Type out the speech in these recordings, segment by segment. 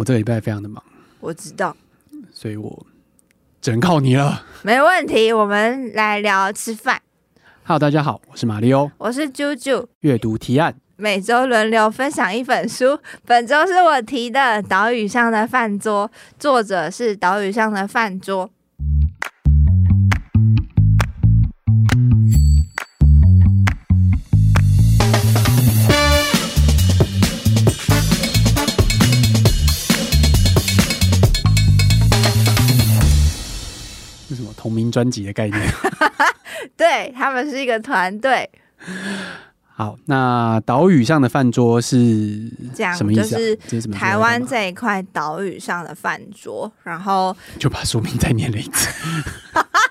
我这个礼拜非常的忙，我知道，所以我只能靠你了。没问题，我们来聊吃饭。Hello，大家好，我是马里欧，我是啾啾。阅读提案，每周轮流分享一本书。本周是我提的《岛屿上的饭桌》，作者是岛屿上的饭桌。专辑的概念，对，他们是一个团队。好，那岛屿上的饭桌是什么意思啊？就是台湾这一块岛屿上的饭桌，然后就把书名再念了一次。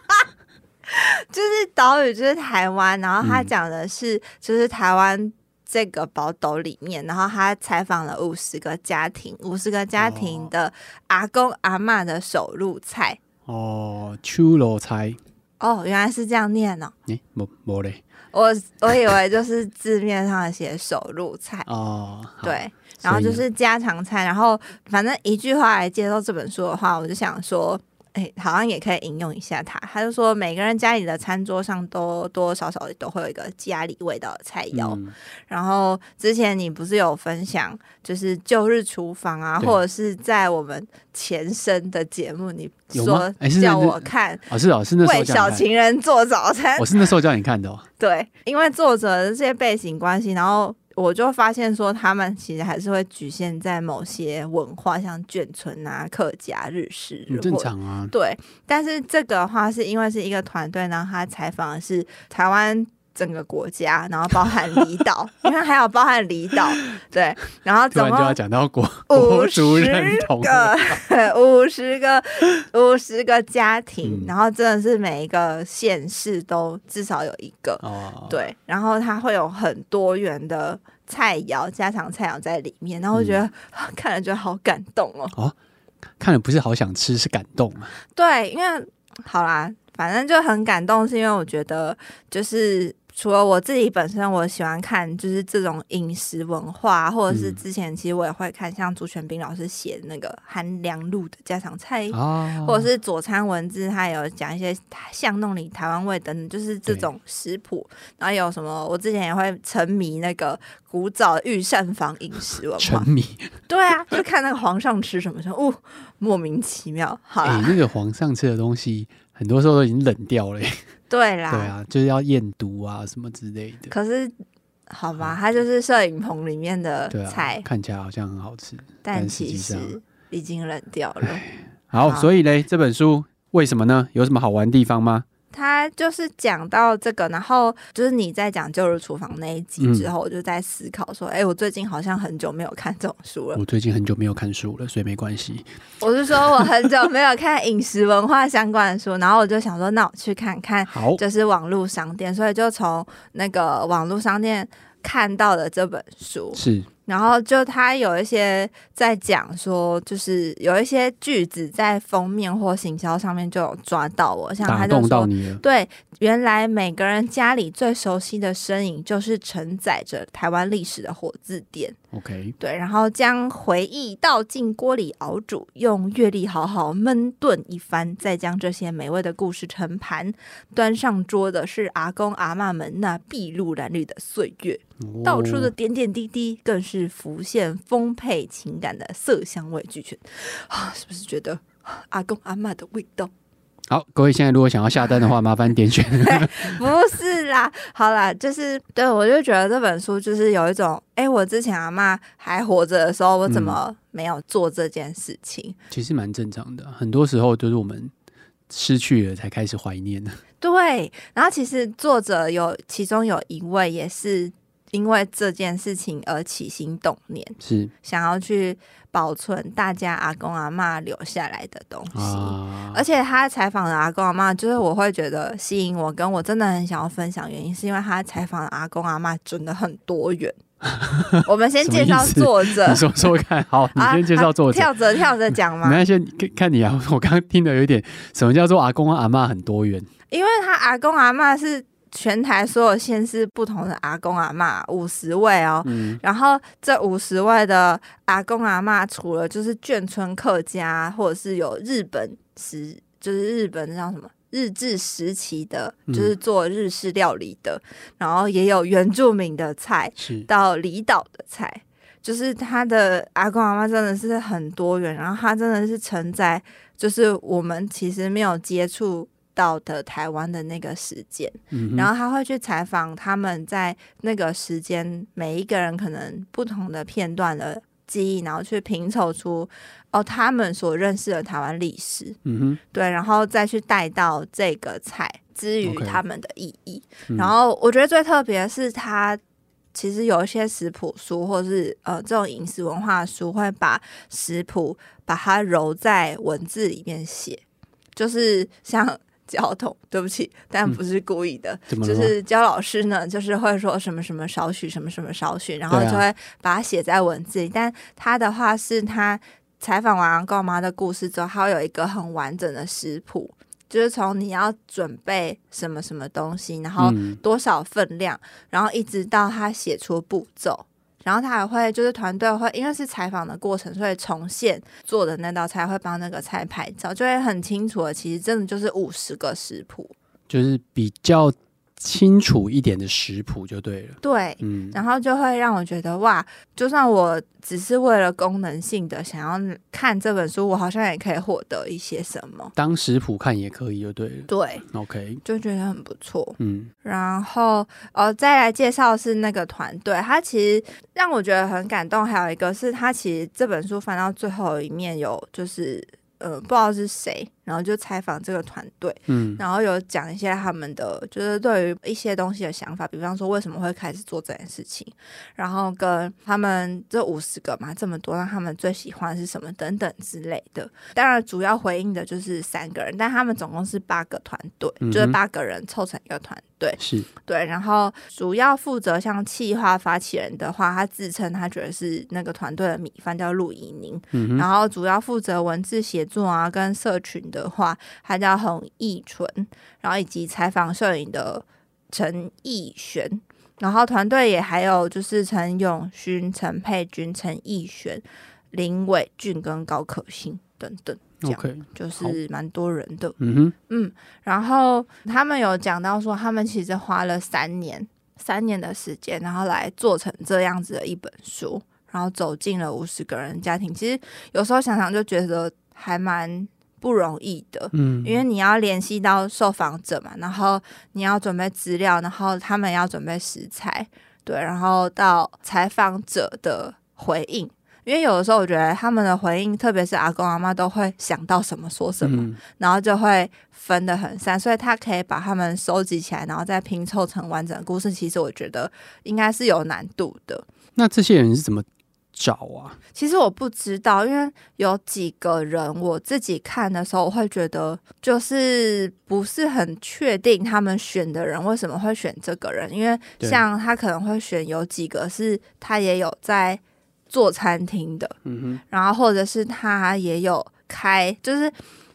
就是岛屿，就是台湾，然后他讲的是，就是台湾这个宝岛里面，然后他采访了五十个家庭，五十个家庭的阿公阿嬷的手入菜。哦，秋罗菜哦，原来是这样念哦。诶、欸，没没嘞，我我以为就是字面上写手入菜哦。对，然后就是家常菜，然后反正一句话来介绍这本书的话，我就想说。哎，好像也可以引用一下他。他就说，每个人家里的餐桌上都多多少少都会有一个家里味道的菜肴。嗯、然后之前你不是有分享，就是旧日厨房啊，或者是在我们前身的节目，你说叫我看哦，是哦，是那时候为小情人做早餐，我是那时候叫你看的哦。对，因为作者的这些背景关系，然后。我就发现说，他们其实还是会局限在某些文化，像眷村啊、客家、日式，很正常啊。对，但是这个的话是因为是一个团队，然后他采访的是台湾。整个国家，然后包含离岛，因为还有包含离岛，对，然后总共就要讲到国国族认同个五十个 五十个家庭，嗯、然后真的是每一个县市都至少有一个，哦、对，然后它会有很多元的菜肴、家常菜肴在里面，然后我觉得、嗯、看了觉得好感动哦，哦，看了不是好想吃，是感动啊，对，因为好啦，反正就很感动，是因为我觉得就是。除了我自己本身，我喜欢看就是这种饮食文化，或者是之前其实我也会看像朱全斌老师写那个韩良露的家常菜，哦、或者是佐餐文字，他有讲一些巷弄里台湾味等等，就是这种食谱。然后有什么，我之前也会沉迷那个古早御膳房饮食文化。沉迷？对啊，就看那个皇上吃什么，什么，哦，莫名其妙。好，那个皇上吃的东西，很多时候都已经冷掉了。对啦，对啊，就是要验毒啊什么之类的。可是，好吧，它就是摄影棚里面的菜，啊、看起来好像很好吃，但其实已经冷掉了。好，好，所以嘞，这本书为什么呢？有什么好玩的地方吗？他就是讲到这个，然后就是你在讲旧日厨房那一集之后，我就在思考说，哎、嗯，我最近好像很久没有看这种书了。我最近很久没有看书了，所以没关系。我是说我很久没有看饮食文化相关的书，然后我就想说，那我去看看，好，就是网络商店，所以就从那个网络商店看到了这本书。是。然后就他有一些在讲说，就是有一些句子在封面或行销上面就有抓到我，像他就说，对，原来每个人家里最熟悉的身影就是承载着台湾历史的火字典。OK，对，然后将回忆倒进锅里熬煮，用阅历好好焖炖一番，再将这些美味的故事盛盘，端上桌的是阿公阿嬷们那筚路蓝缕的岁月，哦、道出的点点滴滴更是浮现丰沛情感的色香味俱全啊！是不是觉得阿公阿妈的味道？好，各位现在如果想要下单的话，麻烦点选。不是啦，好啦，就是对我就觉得这本书就是有一种，哎、欸，我之前阿妈还活着的时候，我怎么没有做这件事情？嗯、其实蛮正常的，很多时候都是我们失去了才开始怀念的。对，然后其实作者有其中有一位也是。因为这件事情而起心动念，是想要去保存大家阿公阿妈留下来的东西。啊、而且他采访的阿公阿妈，就是我会觉得吸引我，跟我真的很想要分享原因，是因为他采访的阿公阿妈真的很多元。我们先介绍作者，你说说看。好，你先介绍作者。啊啊、跳着跳着讲嘛。没关系，看看你啊。我刚刚听的有点，什么叫做阿公阿妈很多元？因为他阿公阿妈是。全台所有县市不同的阿公阿嬷五十位哦，嗯、然后这五十位的阿公阿嬷，除了就是眷村客家，或者是有日本时，就是日本叫什么日治时期的，就是做日式料理的，嗯、然后也有原住民的菜，到离岛的菜，就是他的阿公阿嬷真的是很多元，然后他真的是承载，就是我们其实没有接触。到的台湾的那个时间，嗯、然后他会去采访他们在那个时间每一个人可能不同的片段的记忆，然后去拼凑出哦他们所认识的台湾历史，嗯哼，对，然后再去带到这个菜之于他们的意义。然后我觉得最特别的是，他其实有一些食谱书，或是呃这种饮食文化书，会把食谱把它揉在文字里面写，就是像。焦桐，对不起，但不是故意的。嗯、就是教老师呢，就是会说什么什么少许，什么什么少许，然后就会把它写在文字里。啊、但他的话是他采访完跟我妈的故事之后，他会有一个很完整的食谱，就是从你要准备什么什么东西，然后多少分量，嗯、然后一直到他写出步骤。然后他还会就是团队会，因为是采访的过程，所以重现做的那道菜，会帮那个菜拍照，就会很清楚的。其实真的就是五十个食谱，就是比较。清楚一点的食谱就对了。对，嗯，然后就会让我觉得哇，就算我只是为了功能性的想要看这本书，我好像也可以获得一些什么。当食谱看也可以，就对了。对，OK，就觉得很不错。嗯，然后呃，再来介绍是那个团队，他其实让我觉得很感动。还有一个是他其实这本书翻到最后一面有就是呃，不知道是谁。然后就采访这个团队，嗯，然后有讲一些他们的，就是对于一些东西的想法，比方说为什么会开始做这件事情，然后跟他们这五十个嘛这么多，让他们最喜欢是什么等等之类的。当然，主要回应的就是三个人，但他们总共是八个团队，嗯、就是八个人凑成一个团队，是对。然后主要负责像企划发起人的话，他自称他觉得是那个团队的米饭叫陆怡宁，嗯、然后主要负责文字写作啊，跟社群的。的话，他叫洪义纯，然后以及采访摄影的陈义璇，然后团队也还有就是陈永勋、陈佩君、陈义璇、林伟俊跟高可欣等等，OK，就是蛮多人的。嗯哼，嗯，然后他们有讲到说，他们其实花了三年，三年的时间，然后来做成这样子的一本书，然后走进了五十个人家庭。其实有时候想想就觉得还蛮。不容易的，嗯，因为你要联系到受访者嘛，然后你要准备资料，然后他们要准备食材，对，然后到采访者的回应，因为有的时候我觉得他们的回应，特别是阿公阿妈都会想到什么说什么，嗯、然后就会分得很散，所以他可以把他们收集起来，然后再拼凑成完整的故事。其实我觉得应该是有难度的。那这些人是怎么找啊，其实我不知道，因为有几个人我自己看的时候，我会觉得就是不是很确定他们选的人为什么会选这个人，因为像他可能会选有几个是他也有在做餐厅的，嗯哼，然后或者是他也有开，就是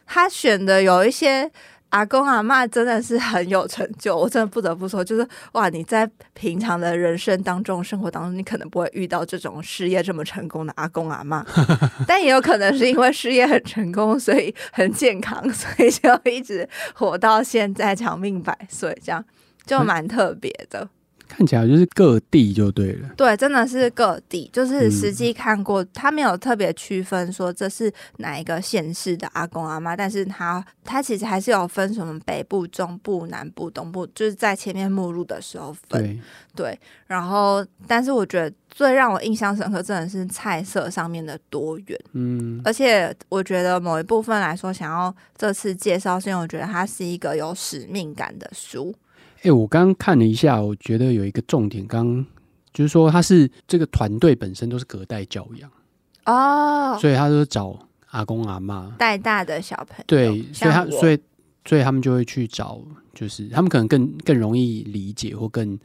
他选的有一些。阿公阿嬷真的是很有成就，我真的不得不说，就是哇，你在平常的人生当中、生活当中，你可能不会遇到这种事业这么成功的阿公阿嬷，但也有可能是因为事业很成功，所以很健康，所以就一直活到现在，长命百岁，这样就蛮特别的。看起来就是各地就对了，对，真的是各地，就是实际看过，嗯、他没有特别区分说这是哪一个县市的阿公阿妈，但是他他其实还是有分什么北部、中部、南部、东部，就是在前面目录的时候分，对，对，然后但是我觉得最让我印象深刻，真的是菜色上面的多元，嗯，而且我觉得某一部分来说，想要这次介绍，是因为我觉得它是一个有使命感的书。哎、欸，我刚刚看了一下，我觉得有一个重点，刚刚就是说他是这个团队本身都是隔代教养哦，所以他都找阿公阿妈。带大的小朋友，对，所以他所以所以他们就会去找，就是他们可能更更容易理解或更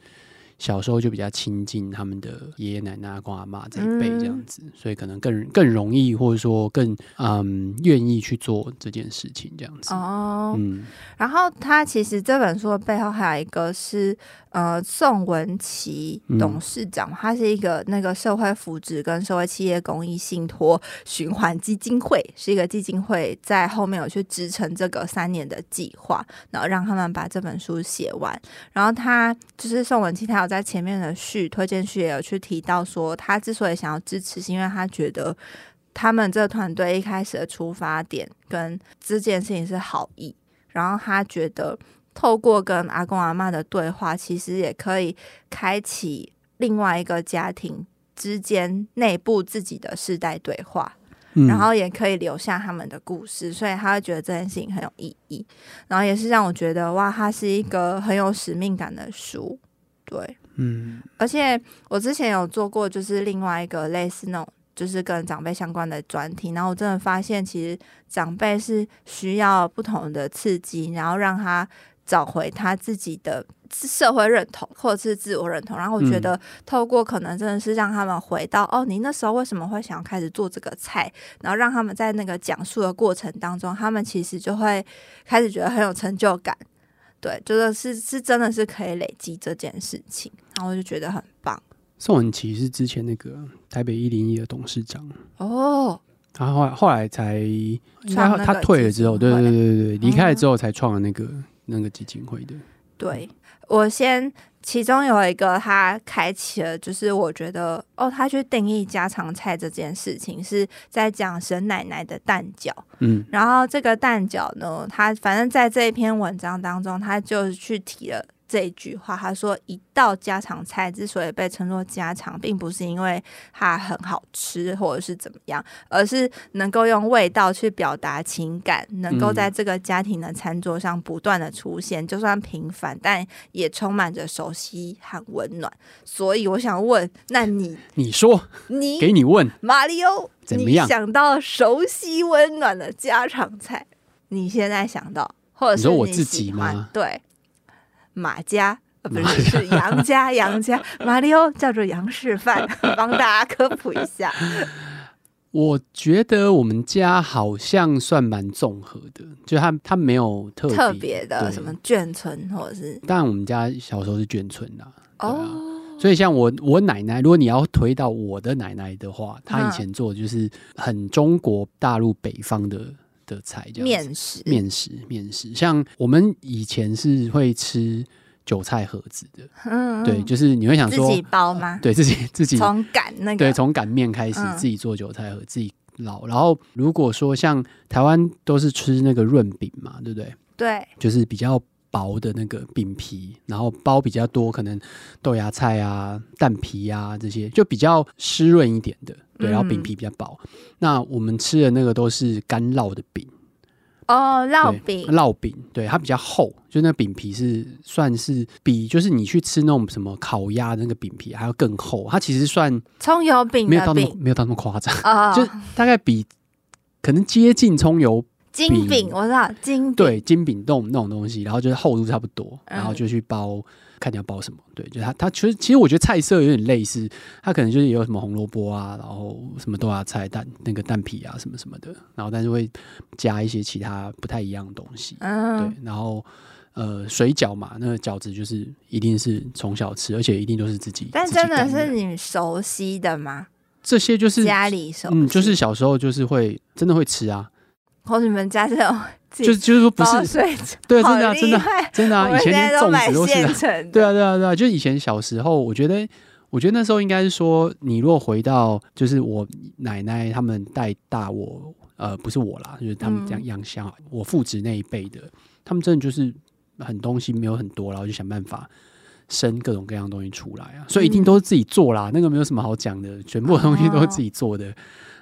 小时候就比较亲近他们的爷爷奶奶、阿公阿妈这一辈这样子，嗯、所以可能更更容易，或者说更嗯愿意去做这件事情这样子。哦，嗯，然后他其实这本书的背后还有一个是呃宋文琪董事长，嗯、他是一个那个社会福祉跟社会企业公益信托循环基金会，是一个基金会在后面有去支撑这个三年的计划，然后让他们把这本书写完。然后他就是宋文琪，他有在前面的序推荐序也有去提到说，他之所以想要支持，是因为他觉得他们这个团队一开始的出发点跟这件事情是好意，然后他觉得透过跟阿公阿妈的对话，其实也可以开启另外一个家庭之间内部自己的世代对话。然后也可以留下他们的故事，所以他会觉得这件事情很有意义。然后也是让我觉得哇，它是一个很有使命感的书。对，嗯。而且我之前有做过，就是另外一个类似那种，就是跟长辈相关的专题。然后我真的发现，其实长辈是需要不同的刺激，然后让他找回他自己的。社会认同或者是自我认同，然后我觉得透过可能真的是让他们回到、嗯、哦，你那时候为什么会想要开始做这个菜？然后让他们在那个讲述的过程当中，他们其实就会开始觉得很有成就感。对，就是是是真的是可以累积这件事情，然后我就觉得很棒。宋文琪是之前那个台北一零一的董事长哦，他后来后来才应该他退了之后，对对对对对，离开了之后才创了那个、嗯、那个基金会的。对。我先，其中有一个他开启了，就是我觉得哦，他去定义家常菜这件事情，是在讲沈奶奶的蛋饺。嗯，然后这个蛋饺呢，他反正在这一篇文章当中，他就去提了。这一句话，他说：“一道家常菜之所以被称作家常，并不是因为它很好吃或者是怎么样，而是能够用味道去表达情感，能够在这个家庭的餐桌上不断的出现，嗯、就算平凡，但也充满着熟悉和温暖。”所以我想问，那你你说你给你问马里欧怎么样？你想到熟悉温暖的家常菜，你现在想到，或者是你，你说我自己吗？对。马家呃，不是是杨家，杨家马里欧叫做杨氏饭，帮大家科普一下。我觉得我们家好像算蛮综合的，就他他没有特特别的什么眷村或者是，当然我们家小时候是眷村的哦、啊。所以像我我奶奶，如果你要推到我的奶奶的话，她以前做的就是很中国大陆北方的。的菜这样面食，面食，面食。像我们以前是会吃韭菜盒子的，嗯，对，就是你会想说自己包吗？对自己自己 从擀那个，对，从擀面开始自己做韭菜盒，自己捞。然后如果说像台湾都是吃那个润饼嘛，对不对？对，就是比较薄的那个饼皮，然后包比较多，可能豆芽菜啊、蛋皮啊这些，就比较湿润一点的。对，然后饼皮比较薄。嗯、那我们吃的那个都是干烙的饼哦，烙饼，烙饼，对，它比较厚，就那饼皮是算是比就是你去吃那种什么烤鸭那个饼皮还要更厚。它其实算葱油饼，没有到那么没有到那么夸张，哦、就大概比可能接近葱油金饼，我知道金饼，对，金饼那种那种东西，然后就是厚度差不多，然后就去包。嗯看你要包什么，对，就它它其实其实我觉得菜色有点类似，它可能就是有什么红萝卜啊，然后什么豆芽菜蛋那个蛋皮啊什么什么的，然后但是会加一些其他不太一样的东西，嗯，对，然后呃水饺嘛，那个饺子就是一定是从小吃，而且一定都是自己，但真的是你熟悉的吗？这些就是家里熟就是小时候就是会真的会吃啊，或者你们家这种。就就是说不是，对，真的、啊、真的真的啊！以前连粽子都是、啊，对啊对啊对啊！就以前小时候，我觉得我觉得那时候应该是说，你如果回到就是我奶奶他们带大我，呃，不是我啦，就是他们这样养小，嗯、我父执那一辈的，他们真的就是很东西没有很多，然后就想办法生各种各样东西出来啊，所以一定都是自己做啦，嗯、那个没有什么好讲的，全部的东西都是自己做的。哦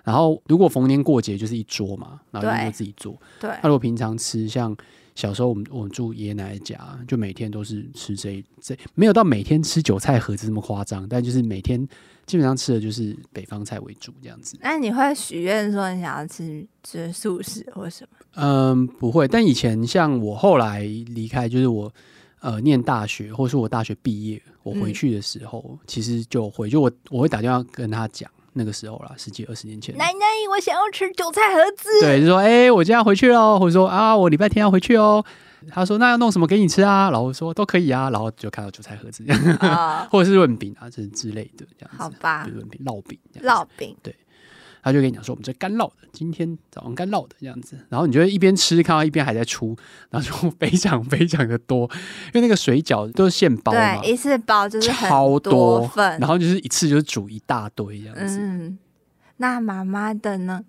然后，如果逢年过节就是一桌嘛，然后就自己做。对，那如果平常吃，像小时候我们我们住爷爷奶奶家，就每天都是吃这这，没有到每天吃韭菜盒子这么夸张，但就是每天基本上吃的就是北方菜为主这样子。那你会许愿说你想要吃吃素食或什么？嗯，不会。但以前像我后来离开，就是我呃念大学，或者说我大学毕业，我回去的时候，嗯、其实就回就我我会打电话跟他讲。那个时候啦，十几二十年前。奶奶，我想要吃韭菜盒子。对，就说哎、欸，我今天要回去喽，或者说啊，我礼拜天要回去哦。他说那要弄什么给你吃啊？然后说都可以啊，然后就看到韭菜盒子哦、或者是润饼啊，这之类的这样子。好吧，润饼、烙饼、烙饼，对。他就跟你讲说，我们这干烙的，今天早上干烙的这样子，然后你就会一边吃，看到一边还在出，然后就非常非常的多，因为那个水饺都是现包嘛，对，一次包就是很超多份，然后就是一次就是煮一大堆这样子。嗯，那妈妈的呢？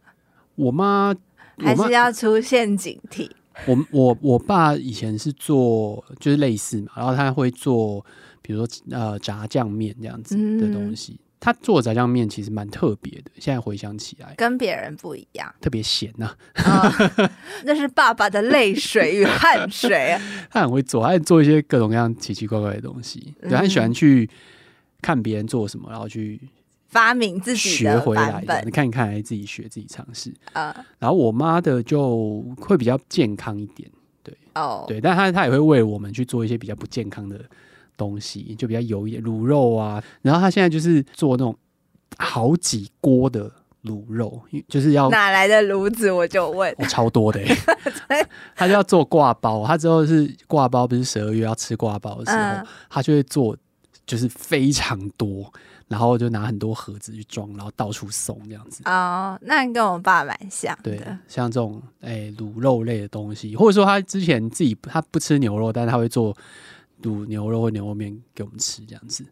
我妈还是要出陷阱题。我我我爸以前是做就是类似嘛，然后他会做，比如说呃炸酱面这样子的东西。嗯他做炸酱面其实蛮特别的，现在回想起来，跟别人不一样，特别咸呐。那是爸爸的泪水与汗水啊。他很会做，他做一些各种各样奇奇怪怪的东西。对，他很喜欢去看别人做什么，然后去发明自己学回来的。你看一看，来自己学，自己尝试啊。然后我妈的就会比较健康一点，对哦，对，但他他也会为我们去做一些比较不健康的。东西就比较油一点，卤肉啊，然后他现在就是做那种好几锅的卤肉，就是要哪来的炉子？我就问，哦、超多的、欸，他就要做挂包，他之后是挂包，不是十二月要吃挂包的时候，嗯、他就会做，就是非常多，然后就拿很多盒子去装，然后到处送这样子。哦，那你跟我爸蛮像的，对，像这种哎卤肉类的东西，或者说他之前自己他不吃牛肉，但是他会做。卤牛肉或牛肉面给我们吃这样子，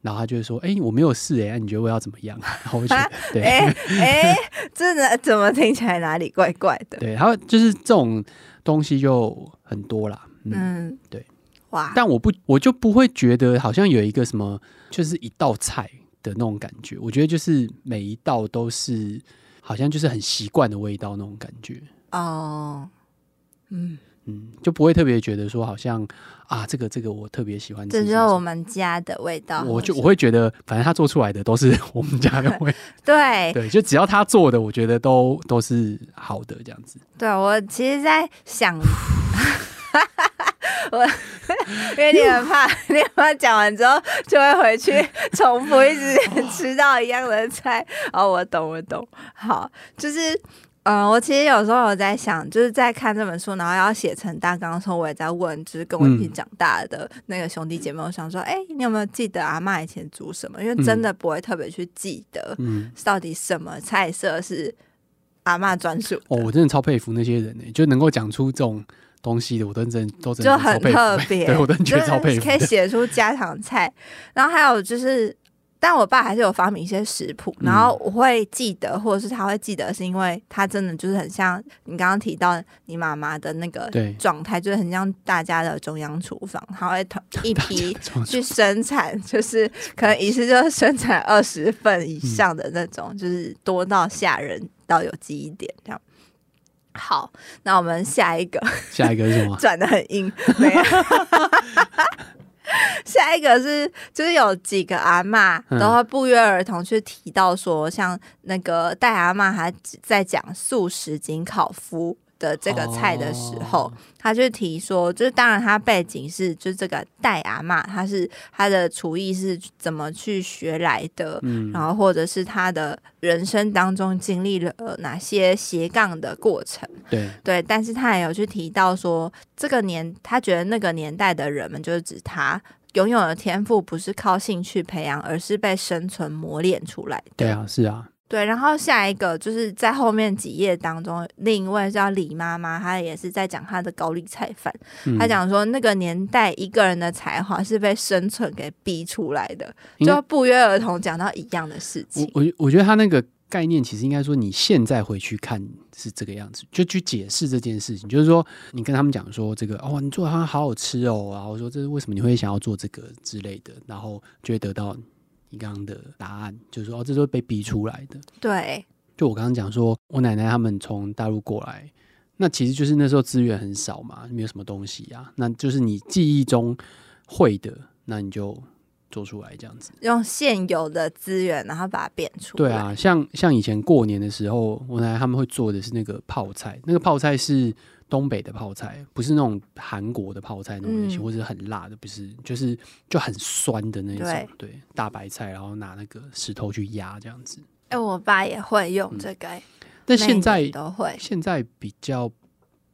然后他就会说：“哎、欸，我没有试哎、欸，你觉得我要怎么样？”然后我就觉得：“对，哎、欸，真、欸、的怎么听起来哪里怪怪的？”对，他就是这种东西就很多啦。嗯，嗯对，哇！但我不，我就不会觉得好像有一个什么，就是一道菜的那种感觉。我觉得就是每一道都是好像就是很习惯的味道那种感觉。哦，嗯。嗯，就不会特别觉得说好像啊，这个这个我特别喜欢吃，这就是我们家的味道。我就我会觉得，反正他做出来的都是我们家的味。对对，就只要他做的，我觉得都都是好的这样子。对，我其实，在想，我因为你很怕，你很怕讲完之后就会回去重复一直吃到一样的菜。哦，我懂，我懂。好，就是。嗯，我其实有时候有在想，就是在看这本书，然后要写成大纲的时候，我也在问，就是跟我一起长大的那个兄弟姐妹，我想说，哎、你有没有记得阿嬷以前煮什么？因为真的不会特别去记得，到底什么菜色是阿嬷专属。哦，我真的超佩服那些人呢，就能够讲出这种东西的，我都真都真的就很特别，对我真的觉得超佩服，可以写出家常菜。然后还有就是。但我爸还是有发明一些食谱，然后我会记得，或者是他会记得，是因为他真的就是很像你刚刚提到你妈妈的那个状态，就是很像大家的中央厨房，他会一批去生产，就是可能一次就生产二十份以上的那种，就是多到吓人到有记忆点这样。好，那我们下一个，下一个是什么？转的很硬，没有。下一个是，就是有几个阿嬷都会不约而同去提到说，像那个戴阿嬷还在讲素食紧烤麸的这个菜的时候，他就提说，就是当然他背景是，就是这个戴阿妈，他是他的厨艺是怎么去学来的，然后或者是他的人生当中经历了哪些斜杠的过程，对对，但是他也有去提到说，这个年他觉得那个年代的人们，就是指他。拥有的天赋不是靠兴趣培养，而是被生存磨练出来的。对啊，是啊，对。然后下一个就是在后面几页当中，另一位叫李妈妈，她也是在讲她的高丽菜饭。嗯、她讲说，那个年代一个人的才华是被生存给逼出来的，就不约而同讲到一样的事情。我我我觉得他那个。概念其实应该说，你现在回去看是这个样子，就去解释这件事情。就是说，你跟他们讲说这个哦，你做的好好吃哦，然后说这是为什么你会想要做这个之类的，然后就会得到你刚刚的答案，就是说哦，这都是被逼出来的。对，就我刚刚讲说，我奶奶他们从大陆过来，那其实就是那时候资源很少嘛，没有什么东西啊，那就是你记忆中会的，那你就。做出来这样子，用现有的资源，然后把它变出来。对啊，像像以前过年的时候，我奶奶他们会做的是那个泡菜，那个泡菜是东北的泡菜，不是那种韩国的泡菜那种类型，嗯、或者很辣的，不是，就是就很酸的那种。对，对，大白菜，然后拿那个石头去压这样子。哎、欸，我爸也会用这个、嗯，但现在都会，现在比较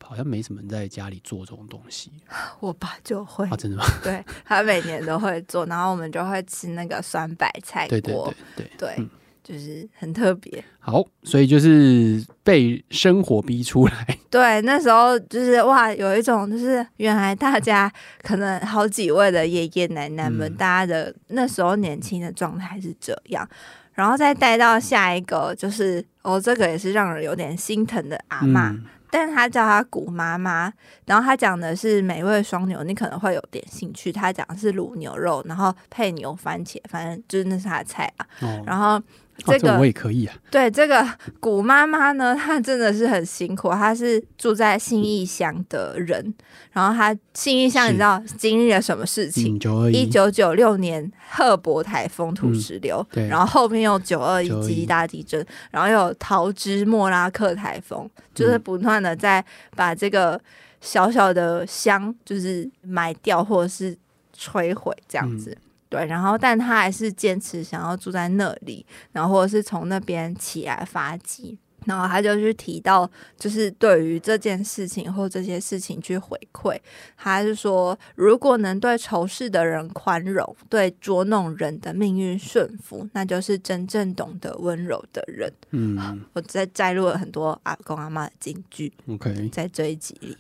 好像没什么人在家里做这种东西。我爸就会啊，真的吗？对，他每年都会做，然后我们就会吃那个酸白菜锅。对对对对对。嗯就是很特别，好，所以就是被生活逼出来。对，那时候就是哇，有一种就是原来大家可能好几位的爷爷奶奶们，嗯、大家的那时候年轻的状态是这样，然后再带到下一个，就是哦，这个也是让人有点心疼的阿嬷，嗯、但是他叫他古妈妈，然后他讲的是美味双牛，你可能会有点兴趣。他讲的是卤牛肉，然后配牛番茄，反正就是那是他的菜啊，哦、然后。这个、我也可以啊。对，这个古妈妈呢，她真的是很辛苦。她是住在信义乡的人，然后她信义乡，你知道经历了什么事情？一九九六年赫伯台风土石流，嗯、然后后面又九二一极地大地震，然后又有桃之莫拉克台风，就是不断的在把这个小小的乡就是埋掉或者是摧毁这样子。嗯对，然后但他还是坚持想要住在那里，然后或者是从那边起来发迹，然后他就去提到，就是对于这件事情或这些事情去回馈，他是说，如果能对仇视的人宽容，对捉弄人的命运顺服，那就是真正懂得温柔的人。嗯，我在摘录了很多阿公阿妈的金句，OK，在这一集里，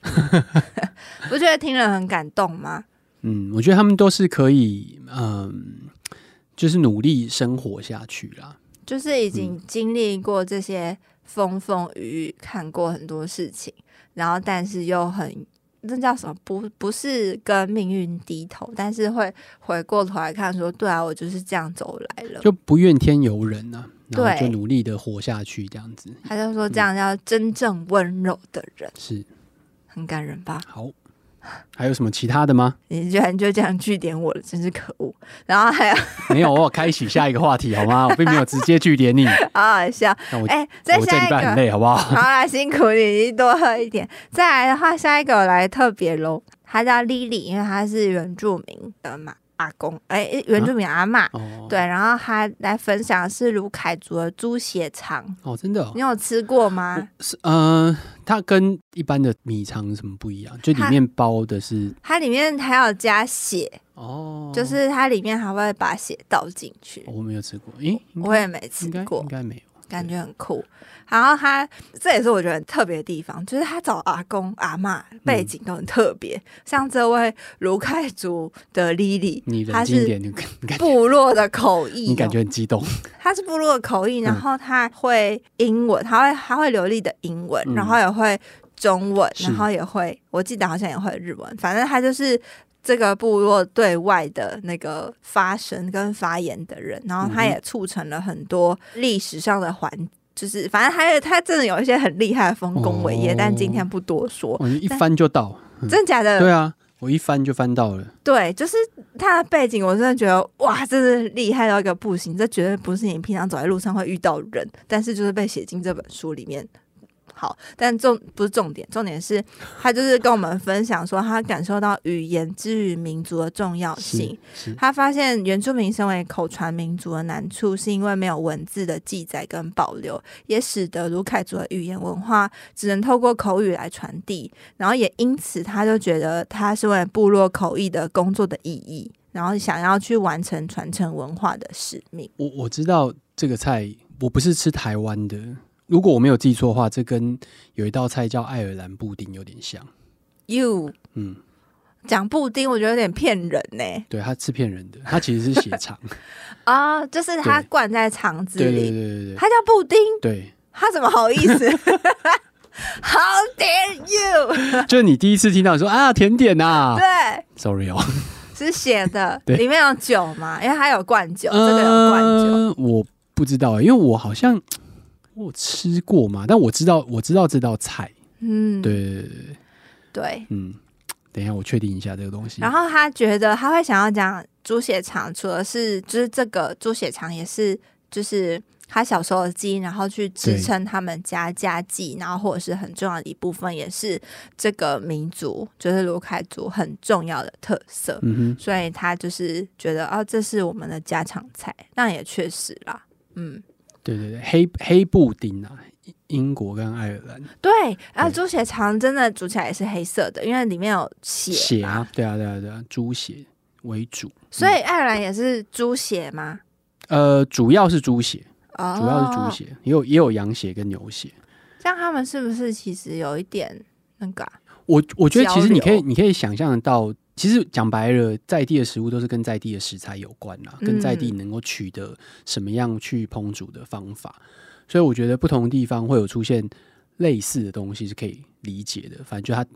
不觉得听了很感动吗？嗯，我觉得他们都是可以，嗯，就是努力生活下去啦。就是已经经历过这些风风雨雨，看过很多事情，然后但是又很，那叫什么？不，不是跟命运低头，但是会回过头来看，说，对啊，我就是这样走来了，就不怨天尤人啊，然后就努力的活下去，这样子。他就说，这样叫真正温柔的人，是很感人吧？好。还有什么其他的吗？你居然就这样据点我了，真是可恶！然后还有 没有？我有开启下一个话题好吗？我并没有直接据点你，好好笑。哎，欸、再下一个，我这礼拜很累，好不好？好啦，辛苦你，你多喝一点。再来的话，下一个我来特别喽，他叫 Lily，因为他是原住民的嘛。阿公，哎、欸，原住民阿嬷，啊？哦、对，然后他来分享的是卢凯族的猪血肠，哦，真的、哦，你有吃过吗？是，呃，它跟一般的米肠什么不一样？就里面包的是，它里面还要加血，哦，就是它里面还会把血倒进去、哦。我没有吃过，诶，我也没吃过，应该没有，感觉很酷。然后他这也是我觉得很特别的地方，就是他找阿公阿嬷背景都很特别。嗯、像这位卢凯族的 Lily，他是部落的口译，你感觉很激动。他是部落的口译，然后他会英文，他会他会流利的英文，然后也会中文，然后也会，我记得好像也会日文。反正他就是这个部落对外的那个发声跟发言的人，然后他也促成了很多历史上的环。就是，反正还有他真的有一些很厉害的丰功伟业，哦、但今天不多说。我一翻就到，嗯、真的假的？对啊，我一翻就翻到了。对，就是他的背景，我真的觉得哇，真是厉害到一个不行。这绝对不是你平常走在路上会遇到人，但是就是被写进这本书里面。好，但重不是重点，重点是他就是跟我们分享说，他感受到语言之于民族的重要性。他发现原住民身为口传民族的难处，是因为没有文字的记载跟保留，也使得卢凯族的语言文化只能透过口语来传递。然后也因此，他就觉得他是为部落口译的工作的意义，然后想要去完成传承文化的使命。我我知道这个菜，我不是吃台湾的。如果我没有记错的话，这跟有一道菜叫爱尔兰布丁有点像。You，嗯，讲布丁，我觉得有点骗人呢。对，它是骗人的，它其实是血肠 啊，就是它灌在肠子里。对对对对对，它叫布丁。对，它怎么好意思？How dare you？就是你第一次听到说啊，甜点呐。对，Sorry 哦，是写的，里面有酒吗？因为它有灌酒，这个有灌酒。我不知道，因为我好像。我吃过嘛？但我知道，我知道这道菜。嗯，对对对对，嗯，等一下，我确定一下这个东西。然后他觉得他会想要讲猪血肠，除了是就是这个猪血肠也是就是他小时候的基因，然后去支撑他们家家计，然后或者是很重要的一部分，也是这个民族，就是卢凯族很重要的特色。所以他就是觉得哦，这是我们的家常菜，那也确实啦。嗯，对对对，黑黑布丁啊。英国跟爱尔兰对，然后猪血肠真的煮起来也是黑色的，因为里面有血血啊，对啊对啊对啊，猪血为主，所以爱尔兰也是猪血吗？呃，主要是猪血，哦、主要是猪血，也有也有羊血跟牛血。像他们是不是其实有一点那个、啊？我我觉得其实你可以你可以想象得到，其实讲白了，在地的食物都是跟在地的食材有关啦，跟在地能够取得什么样去烹煮的方法。嗯所以我觉得不同地方会有出现类似的东西是可以理解的。反正就他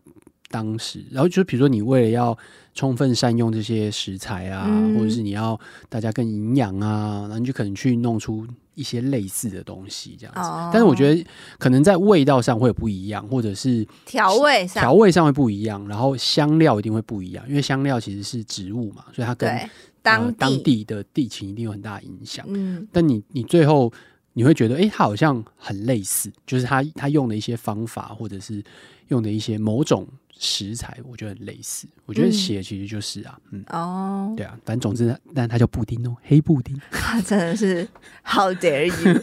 当时，然后就是比如说你为了要充分善用这些食材啊，嗯、或者是你要大家更营养啊，然后你就可能去弄出一些类似的东西这样子。哦、但是我觉得可能在味道上会有不一样，或者是调味上调味上会不一样，然后香料一定会不一样，因为香料其实是植物嘛，所以它跟当当地的地情一定有很大的影响。嗯，但你你最后。你会觉得，哎、欸，它好像很类似，就是他他用的一些方法，或者是用的一些某种食材，我觉得很类似。我觉得血其实就是啊，嗯，嗯哦，对啊，反正总之，但它叫布丁哦，黑布丁，真的是 How dare you！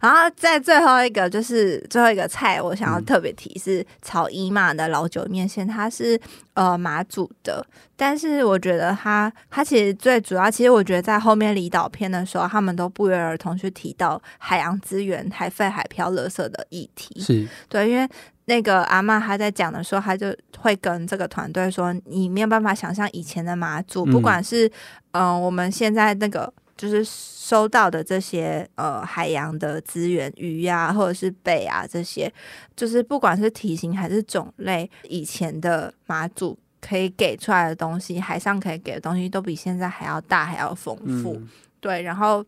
然后在最后一个就是最后一个菜，我想要特别提是炒伊玛的老酒面线，它是呃马祖的。但是我觉得它它其实最主要，其实我觉得在后面离岛篇的时候，他们都不约而同去提到海洋资源、海废、海漂、垃圾的议题。是对，因为那个阿嬷她在讲的时候，她就会跟这个团队说：“你没有办法想象以前的马祖，不管是嗯、呃、我们现在那个就是收到的这些呃海洋的资源鱼呀、啊，或者是贝啊这些，就是不管是体型还是种类，以前的马祖。”可以给出来的东西，海上可以给的东西都比现在还要大，还要丰富。嗯、对，然后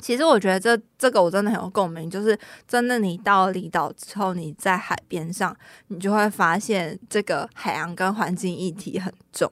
其实我觉得这这个我真的很有共鸣，就是真的你到离岛之后，你在海边上，你就会发现这个海洋跟环境议题很重，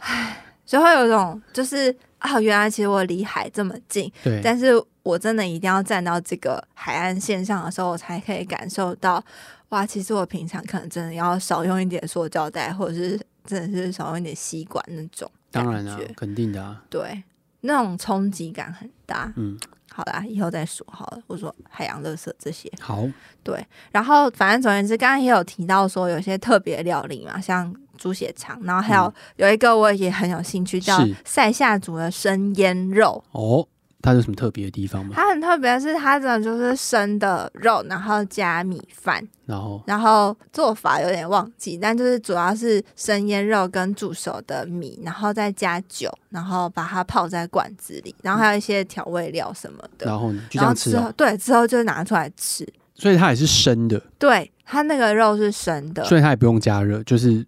唉，就会有一种就是啊，原来其实我离海这么近，对，但是我真的一定要站到这个海岸线上的时候，我才可以感受到。哇，其实我平常可能真的要少用一点塑胶袋，或者是真的是少用一点吸管那种。当然啊，肯定的啊。对，那种冲击感很大。嗯，好啦，以后再说好了。我说海洋垃圾这些。好。对，然后反正总而言之，刚刚也有提到说有些特别料理嘛，像猪血肠，然后还有、嗯、有一个我也很有兴趣，叫塞下族的生腌肉。哦。它有什么特别的地方吗？它很特别的是，它真的就是生的肉，然后加米饭，然后然后做法有点忘记，但就是主要是生腌肉跟煮熟的米，然后再加酒，然后把它泡在罐子里，然后还有一些调味料什么的，然后就这样吃啊？对，之后就拿出来吃，所以它也是生的。对，它那个肉是生的，所以它也不用加热，就是。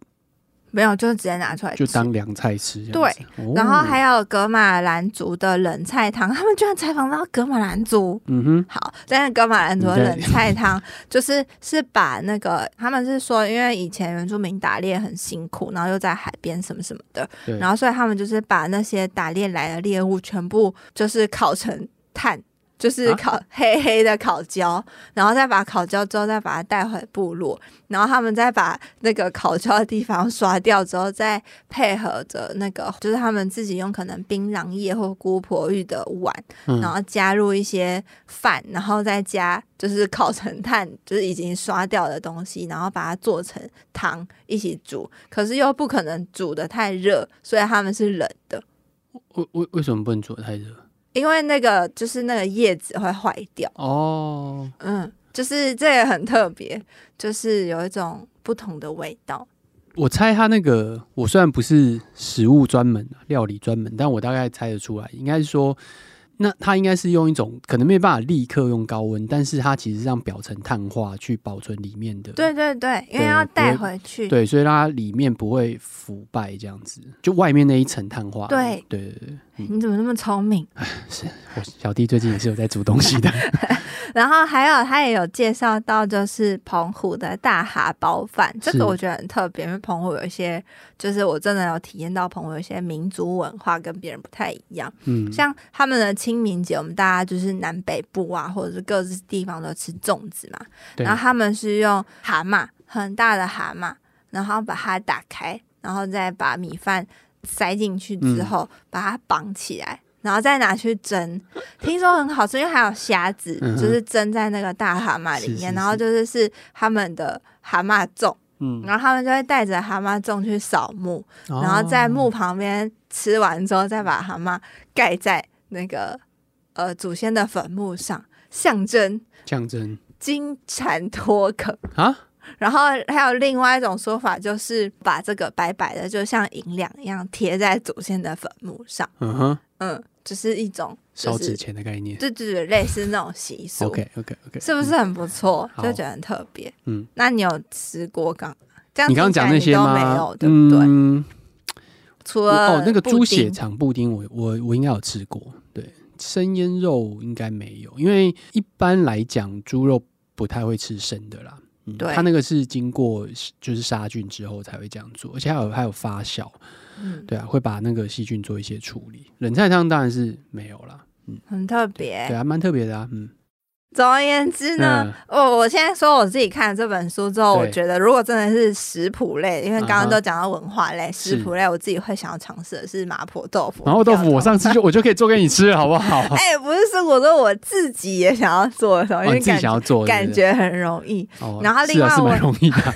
没有，就是直接拿出来，就当凉菜吃。对，哦、然后还有格马兰族的冷菜汤，他们居然采访到格马兰族。嗯哼，好，但是格马兰族的冷菜汤 就是是把那个他们是说，因为以前原住民打猎很辛苦，然后又在海边什么什么的，然后所以他们就是把那些打猎来的猎物全部就是烤成炭。就是烤黑黑的烤焦，啊、然后再把烤焦之后再把它带回部落，然后他们再把那个烤焦的地方刷掉之后，再配合着那个就是他们自己用可能槟榔叶或姑婆芋的碗，嗯、然后加入一些饭，然后再加就是烤成炭，就是已经刷掉的东西，然后把它做成汤一起煮，可是又不可能煮的太热，所以他们是冷的。为为为什么不能煮得太热？因为那个就是那个叶子会坏掉哦，嗯，就是这也很特别，就是有一种不同的味道。我猜它那个，我虽然不是食物专门、料理专门，但我大概猜得出来，应该是说，那它应该是用一种可能没办法立刻用高温，但是它其实让表层碳化去保存里面的。对对对，因为要带回去，对，所以它里面不会腐败，这样子，就外面那一层碳化。对对对对。你怎么那么聪明？是我小弟最近也是有在煮东西的。然后还有他也有介绍到，就是澎湖的大蛤包饭，这个我觉得很特别，因为澎湖有一些，就是我真的有体验到澎湖有一些民族文化跟别人不太一样。嗯，像他们的清明节，我们大家就是南北部啊，或者是各自地方都吃粽子嘛。然后他们是用蛤蟆，很大的蛤蟆，然后把它打开，然后再把米饭。塞进去之后，把它绑起来，然后再拿去蒸。听说很好吃，因为还有虾子，嗯、就是蒸在那个大蛤蟆里面。是是是，然后就是是他们的蛤蟆粽，嗯，然后他们就会带着蛤蟆粽去扫墓，嗯、然后在墓旁边吃完之后，再把蛤蟆盖在那个呃祖先的坟墓上，象征象征金蝉脱壳啊。然后还有另外一种说法，就是把这个白白的，就像银两一样贴在祖先的坟墓上。嗯哼，嗯，就是一种烧纸钱的概念，对对对，类似那种习俗。OK OK OK，是不是很不错？就觉得很特别。嗯，那你有吃过刚？你刚刚讲那些吗？没有，对不对？嗯，除了哦，那个猪血肠布丁，我我我应该有吃过。对，生腌肉应该没有，因为一般来讲猪肉不太会吃生的啦。对，它那个是经过就是杀菌之后才会这样做，而且还有还有发酵，嗯，对啊，会把那个细菌做一些处理。冷菜汤当然是没有啦，嗯，很特别，对啊，蛮特别的啊，嗯。总而言之呢，我、嗯、我现在说我自己看了这本书之后，我觉得如果真的是食谱类，因为刚刚都讲到文化类，uh 食谱类我自己会想要尝试的是麻婆豆腐。麻婆豆腐，我上次就我就可以做给你吃，好不好？哎、欸，不是，说我说我自己也想要做的时候，因为自己想要做，感觉很容易。哦、然后另外我、啊、是蛮容易的。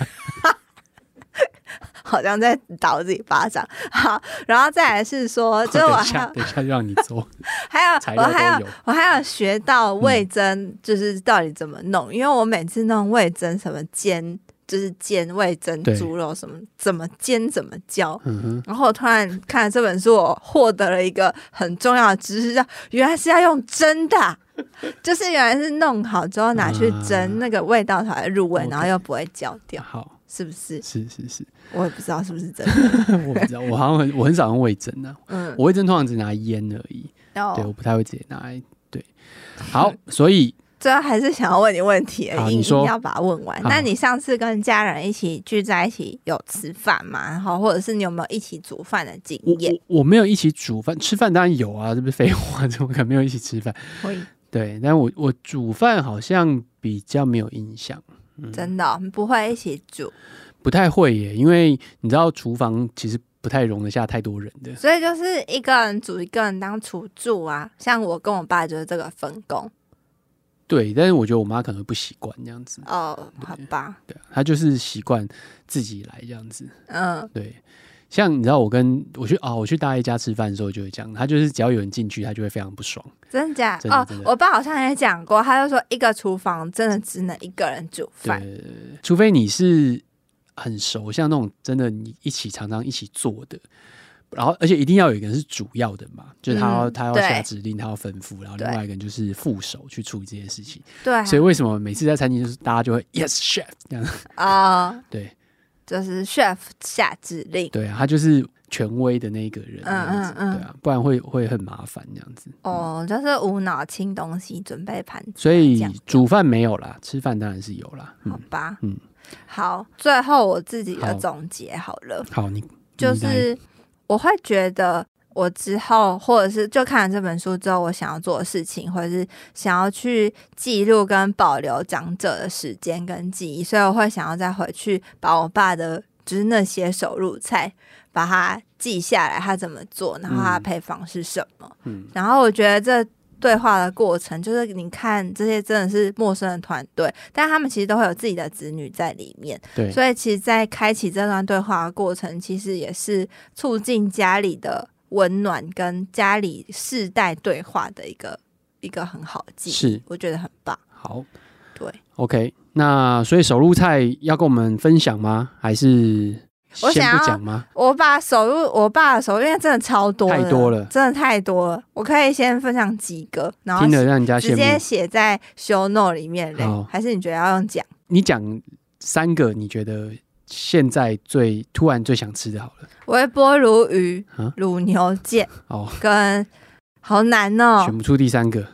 好像在打我自己巴掌，好，然后再来是说，就我还要等一下让你做，还有我还有。我还有学到味增，就是到底怎么弄，嗯、因为我每次弄味增什么煎，就是煎味蒸猪肉什么怎么煎怎么焦，嗯、然后我突然看了这本书，我获得了一个很重要的知识，叫原来是要用蒸的，就是原来是弄好之后拿去蒸，啊、那个味道才会入味然后又不会焦掉。好。是不是？是是是，我也不知道是不是真的。我不知道，我好像很我很少用味噌呢。嗯，我味增通常只拿烟而已。哦，对，我不太会直接拿来。对，好，所以最后还是想要问你问题，你说要把它问完。那你上次跟家人一起聚在一起有吃饭吗？然后或者是你有没有一起煮饭的经验？我我没有一起煮饭，吃饭当然有啊，这不是废话，怎么可能没有一起吃饭？会对，但我我煮饭好像比较没有印象。嗯、真的、哦、不会一起煮，不太会耶，因为你知道厨房其实不太容得下太多人的，所以就是一个人煮，一个人当厨助啊。像我跟我爸就是这个分工。对，但是我觉得我妈可能不习惯这样子。哦，好吧，对，她就是习惯自己来这样子。嗯，对。像你知道，我跟我去哦，我去大爷家吃饭的时候就会讲，他就是只要有人进去，他就会非常不爽。真的假？哦，我爸好像也讲过，他就说一个厨房真的只能一个人煮饭，除非你是很熟，像那种真的你一起常常一起做的，然后而且一定要有一个人是主要的嘛，就是他要、嗯、他要下指令，他要吩咐，然后另外一个人就是副手去处理这件事情。对，所以为什么每次在餐厅就是大家就会 yes chef 这样啊？哦、对。就是 chef 下指令，对啊，他就是权威的那个人，嗯嗯嗯，对啊，不然会会很麻烦这样子。哦，就是无脑清东西，准备盘子，所以煮饭没有啦，吃饭当然是有啦。好吧，嗯，好，最后我自己的总结好了，好，你就是我会觉得。我之后，或者是就看了这本书之后，我想要做的事情，或者是想要去记录跟保留长者的时间跟记忆，所以我会想要再回去把我爸的，就是那些手入菜，把它记下来，他怎么做，然后他的配方是什么。嗯，然后我觉得这对话的过程，就是你看这些真的是陌生的团队，但他们其实都会有自己的子女在里面。对，所以其实，在开启这段对话的过程，其实也是促进家里的。温暖跟家里世代对话的一个一个很好的记忆，是我觉得很棒。好，对，OK，那所以手入菜要跟我们分享吗？还是先不讲吗？我，我把手入我爸的手入，因为真的超多，太多了，真的太多了。我可以先分享几个，然后听得让人家直接写在 show note 里面嘞。好还是你觉得要用讲？你讲三个，你觉得现在最突然最想吃的，好了，微波鲈鱼、卤牛腱哦，跟好难哦，选不出第三个。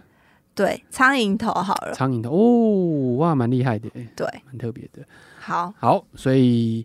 对，苍蝇头好了，苍蝇头哦，哇，蛮厉害的，对，蛮特别的。好，好，所以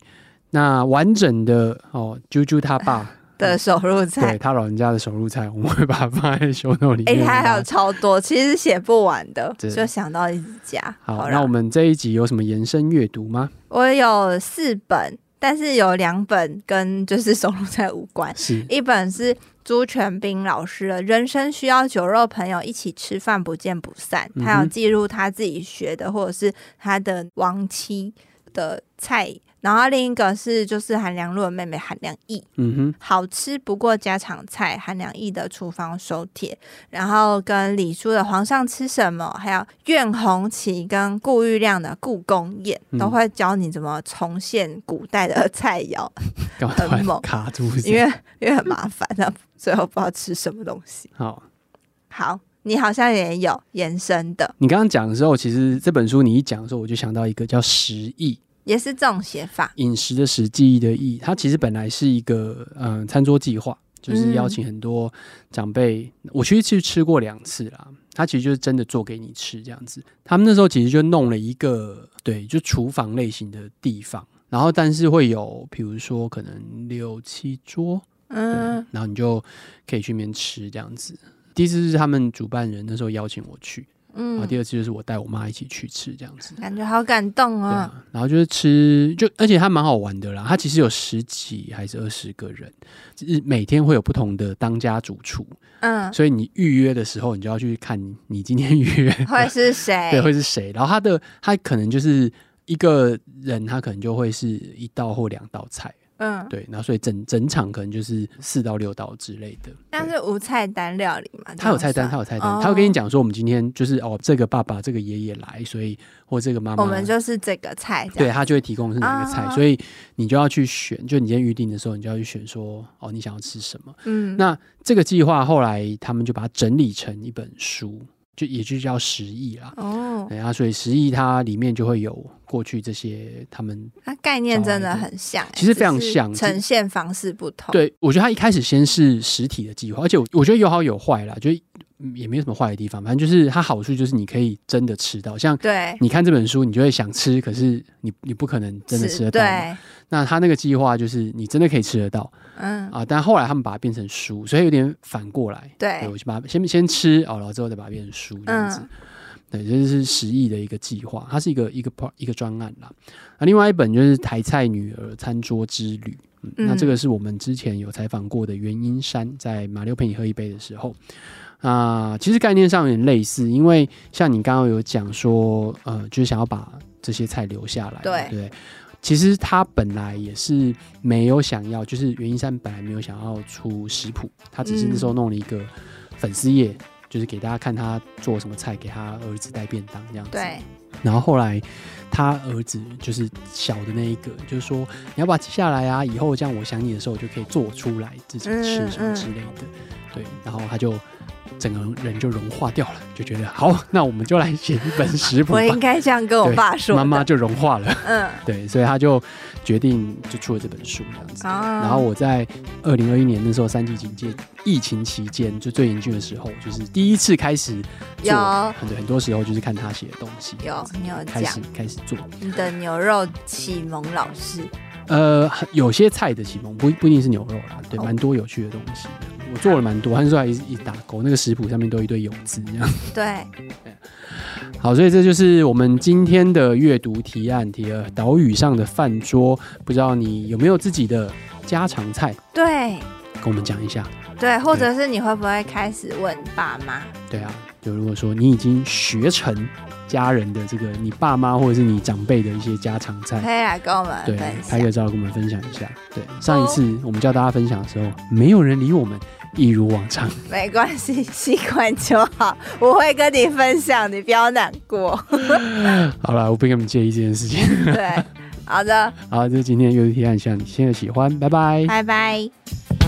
那完整的哦，啾啾他爸 的手入菜，对他老人家的手入菜，我们会把它放在 show note 里面。哎，他还有超多，其实写不完的，就想到一直加。好，那我们这一集有什么延伸阅读吗？我有四本，但是有两本跟就是手入菜无关，是一本是。朱全斌老师的人生需要酒肉朋友一起吃饭，不见不散。他有记录他自己学的，或者是他的亡妻的菜。然后另一个是就是韩良露的妹妹韩良义，嗯哼，好吃不过家常菜，韩良义的厨房手帖，然后跟李叔的皇上吃什么，还有苑红旗跟顾玉亮的故宫宴，嗯、都会教你怎么重现古代的菜肴，很猛，卡住，因为因为很麻烦，那最后不知道吃什么东西。好，好，你好像也有延伸的，你刚刚讲的时候，其实这本书你一讲的时候，我就想到一个叫食艺。也是这种写法，饮食的食，记忆的忆，它其实本来是一个嗯、呃、餐桌计划，就是邀请很多长辈。嗯、我其实去吃过两次啦，他其实就是真的做给你吃这样子。他们那时候其实就弄了一个对，就厨房类型的地方，然后但是会有比如说可能六七桌，嗯，然后你就可以去那边吃这样子。第一次是他们主办人那时候邀请我去。嗯，然后第二次就是我带我妈一起去吃这样子，感觉好感动哦，啊！然后就是吃，就而且它蛮好玩的啦。它其实有十几还是二十个人，就是每天会有不同的当家主厨。嗯，所以你预约的时候，你就要去看你今天预约会是谁，对，会是谁。然后他的他可能就是一个人，他可能就会是一道或两道菜。嗯，对，然后所以整整场可能就是四到六道之类的，但是无菜单料理嘛？他有菜单，他有菜单，哦、他会跟你讲说，我们今天就是哦，这个爸爸、这个爷爷来，所以或这个妈妈，我们就是这个菜，对，他就会提供是哪个菜，哦、所以你就要去选，就你今天预定的时候，你就要去选说，哦，你想要吃什么？嗯，那这个计划后来他们就把它整理成一本书。就也就叫食艺啦，哦，对啊，所以食艺它里面就会有过去这些他们，它概念真的很像，其实非常像，呈现方式不同。对，我觉得它一开始先是实体的计划，而且我我觉得有好有坏啦，就也没有什么坏的地方，反正就是它好处就是你可以真的吃到，像对，你看这本书你就会想吃，可是你你不可能真的吃得到。对，那他那个计划就是你真的可以吃得到。嗯啊，但后来他们把它变成书，所以有点反过来。对，对，我就把它先先吃哦，然后之后再把它变成书这样子。嗯、对，这、就是食艺的一个计划，它是一个一个一个专案啦。那另外一本就是台菜女儿餐桌之旅，嗯，那这个是我们之前有采访过的袁英山，在马六陪你喝一杯的时候啊，其实概念上有点类似，因为像你刚刚有讲说，呃，就是想要把这些菜留下来，对对。其实他本来也是没有想要，就是袁一山本来没有想要出食谱，他只是那时候弄了一个粉丝页，嗯、就是给大家看他做什么菜给他儿子带便当这样子。对。然后后来他儿子就是小的那一个，就是说你要把它记下来啊，以后这样我想你的时候，就可以做出来自己吃什么之类的。嗯嗯、对。然后他就。整个人就融化掉了，就觉得好，那我们就来写一本食谱。我应该这样跟我爸说，妈妈就融化了。嗯，对，所以他就决定就出了这本书这样子。啊、然后我在二零二一年那时候三级警戒疫情期间就最严峻的时候，就是第一次开始做很很多时候就是看他写的东西。有，你有开始开始做你的牛肉启蒙老师。呃，有些菜的启蒙不不一定是牛肉啦，对，蛮、哦、多有趣的东西。我做了蛮多，那时候还一一打勾，那个食谱上面都一堆酉字这样。对，好，所以这就是我们今天的阅读提案，提了岛屿上的饭桌，不知道你有没有自己的家常菜？对，跟我们讲一下。对，或者是你会不会开始问爸妈？对啊，就如果说你已经学成。家人的这个，你爸妈或者是你长辈的一些家常菜，可以来跟我们对拍个照跟我们分享一下。对，上一次我们叫大家分享的时候，没有人理我们，一如往常。没关系，习惯就好。我会跟你分享，你不要难过。好了，我不跟你们介意这件事情。对，好的，好，这是今天的阅读提案，希望你现在喜欢，拜拜，拜拜。